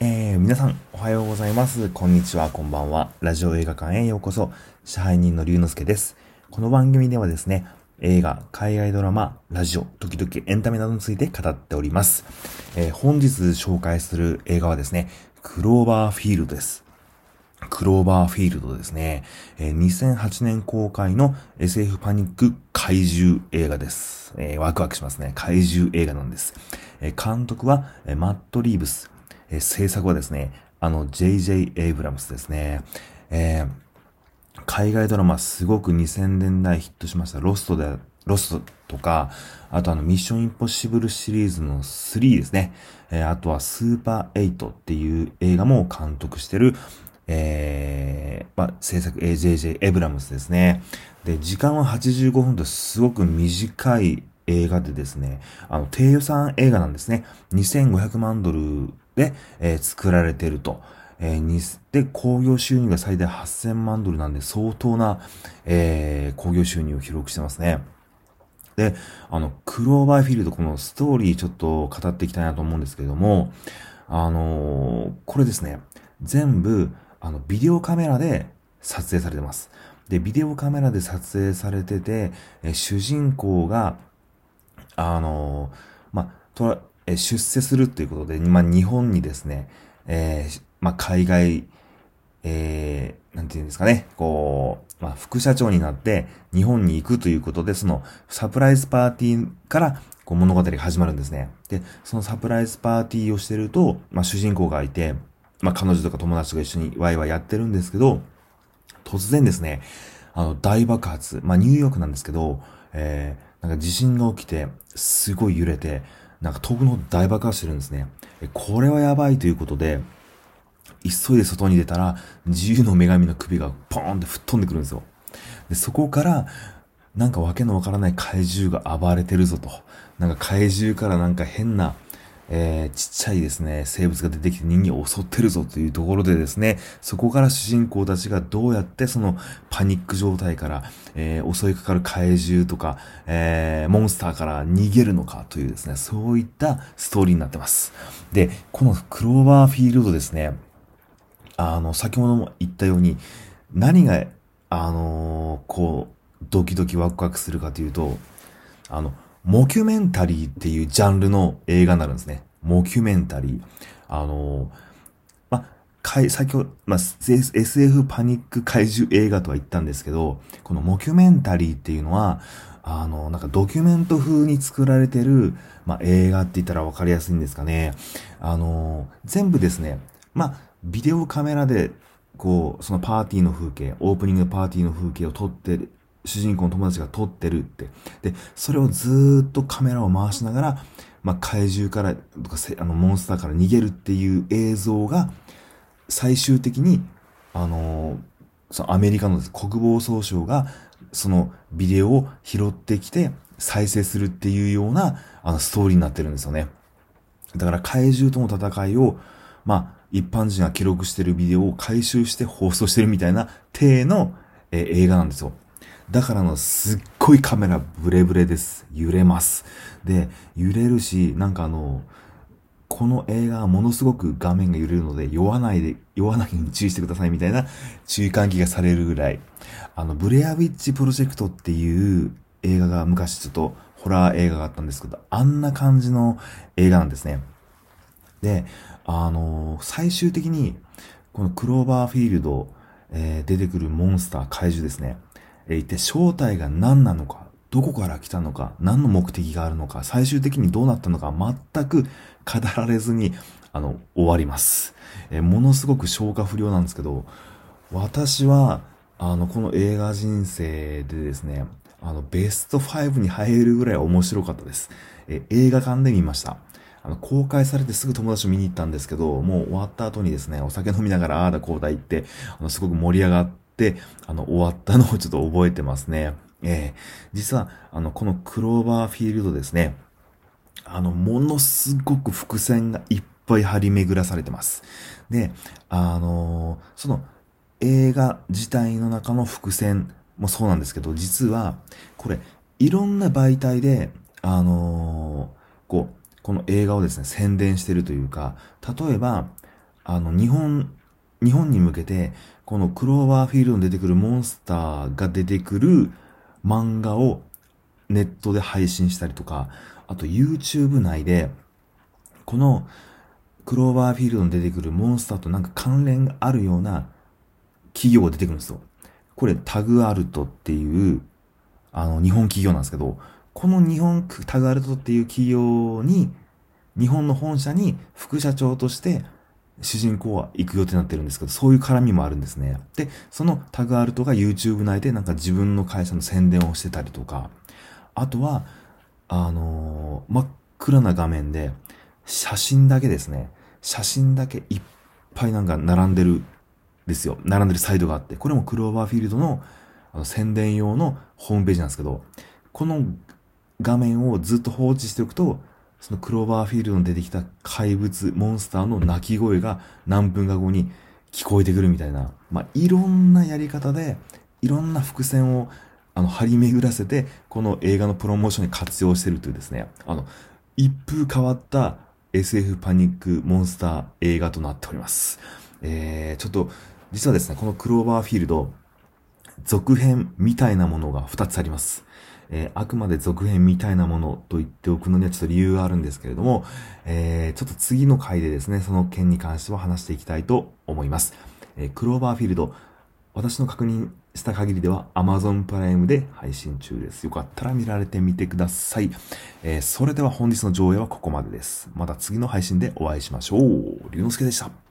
えー、皆さん、おはようございます。こんにちは、こんばんは。ラジオ映画館へようこそ。支配人の龍之介です。この番組ではですね、映画、海外ドラマ、ラジオ、時々エンタメなどについて語っております。えー、本日紹介する映画はですね、クローバーフィールドです。クローバーフィールドですね。えー、2008年公開の SF パニック怪獣映画です。えー、ワクワクしますね。怪獣映画なんです。えー、監督は、えマット・リーブス。え制作はですね、あの、J.J. エイブラムスですね。え海外ドラマすごく2000年代ヒットしました。ロストで、ロストとか、あとあの、ミッションインポッシブルシリーズの3ですね。えあとはスーパー8っていう映画も監督してる、えー、まあ、制作 AJJ エブラムスですね。で、時間は85分とすごく短い映画でですね、あの、低予算映画なんですね。2500万ドルで、えー、作られてると。えー、に、で、興行収入が最大8000万ドルなんで相当な、えー、興行収入を記録してますね。で、あの、クローバーフィールド、このストーリーちょっと語っていきたいなと思うんですけれども、あのー、これですね、全部、あの、ビデオカメラで撮影されてます。で、ビデオカメラで撮影されてて、え主人公が、あの、まとえ出世するっていうことで、まあ、日本にですね、えー、まあ、海外、えー、なんていうんですかね、こう、まあ、副社長になって日本に行くということで、そのサプライズパーティーからこう物語が始まるんですね。で、そのサプライズパーティーをしてると、まあ、主人公がいて、まあ、彼女とか友達とか一緒にワイワイやってるんですけど、突然ですね、あの、大爆発、まあ、ニューヨークなんですけど、えー、なんか地震が起きて、すごい揺れて、なんか遠くの大爆発してるんですね。これはやばいということで、急いで外に出たら、自由の女神の首がポーンって吹っ飛んでくるんですよ。で、そこから、なんかわけのわからない怪獣が暴れてるぞと。なんか怪獣からなんか変な、えー、ちっちゃいですね、生物が出てきて人間を襲ってるぞというところでですね、そこから主人公たちがどうやってそのパニック状態から、えー、襲いかかる怪獣とか、えー、モンスターから逃げるのかというですね、そういったストーリーになってます。で、このクローバーフィールドですね、あの、先ほども言ったように、何が、あのこう、ドキドキワクワクするかというと、あの、モキュメンタリーっていうジャンルの映画になるんですね。モキュメンタリー。あのま、かい、先ほど、ま SF パニック怪獣映画とは言ったんですけど、このモキュメンタリーっていうのは、あの、なんかドキュメント風に作られてる、ま、映画って言ったらわかりやすいんですかね。あの、全部ですね、ま、ビデオカメラで、こう、そのパーティーの風景、オープニングパーティーの風景を撮って主人公の友達が撮ってるって。で、それをずっとカメラを回しながら、まあ、怪獣から、とか、あの、モンスターから逃げるっていう映像が、最終的に、あのー、そのアメリカの国防総省が、そのビデオを拾ってきて、再生するっていうような、あの、ストーリーになってるんですよね。だから怪獣との戦いを、まあ、一般人が記録してるビデオを回収して放送してるみたいな体の、えー、映画なんですよ。だからのすっごいカメラブレブレです。揺れます。で、揺れるし、なんかあの、この映画はものすごく画面が揺れるので、酔わないで、酔わないように注意してくださいみたいな注意喚起がされるぐらい。あの、ブレアウィッチプロジェクトっていう映画が昔ちょっとホラー映画があったんですけど、あんな感じの映画なんですね。で、あの最終的に、このクローバーフィールド、えー、出てくるモンスター、怪獣ですね。えー、一体正体が何なのか、どこから来たのか、何の目的があるのか、最終的にどうなったのか、全く語られずに、あの、終わります。え、ものすごく消化不良なんですけど、私は、あの、この映画人生でですね、あの、ベスト5に入るぐらい面白かったです。え映画館で見ました。あの、公開されてすぐ友達と見に行ったんですけど、もう終わった後にですね、お酒飲みながらああだこうだ言って、あの、すごく盛り上がって、あの、終わったのをちょっと覚えてますね。えー、実は、あの、このクローバーフィールドですね、あの、ものすごく伏線がいっぱい張り巡らされてます。で、あのー、その映画自体の中の伏線もそうなんですけど、実は、これ、いろんな媒体で、あのー、こう、この映画をですね、宣伝してるというか、例えば、あの、日本、日本に向けて、このクローバーフィールドに出てくるモンスターが出てくる漫画をネットで配信したりとか、あと YouTube 内で、このクローバーフィールドに出てくるモンスターとなんか関連があるような企業が出てくるんですよ。これタグアルトっていう、あの、日本企業なんですけど、この日本タグアルトっていう企業に、日本の本社に副社長として主人公は行く予定になってるんですけど、そういう絡みもあるんですね。で、そのタグアルトが YouTube 内でなんか自分の会社の宣伝をしてたりとか、あとは、あのー、真っ暗な画面で、写真だけですね。写真だけいっぱいなんか並んでる、ですよ。並んでるサイトがあって、これもクローバーフィールドのあの宣伝用のホームページなんですけど、この画面をずっと放置しておくと、そのクローバーフィールドに出てきた怪物、モンスターの鳴き声が何分か後に聞こえてくるみたいな、まあ、いろんなやり方で、いろんな伏線をあの、張り巡らせて、この映画のプロモーションに活用してるというですね、あの、一風変わった SF パニックモンスター映画となっております。えー、ちょっと、実はですね、このクローバーフィールド、続編みたいなものが2つあります。えー、あくまで続編みたいなものと言っておくのにはちょっと理由があるんですけれども、えー、ちょっと次の回でですね、その件に関しては話していきたいと思います。えー、クローバーフィールド、私の確認した限りでは Amazon プライムで配信中です。よかったら見られてみてください。えー、それでは本日の上映はここまでです。また次の配信でお会いしましょう。龍之介でした。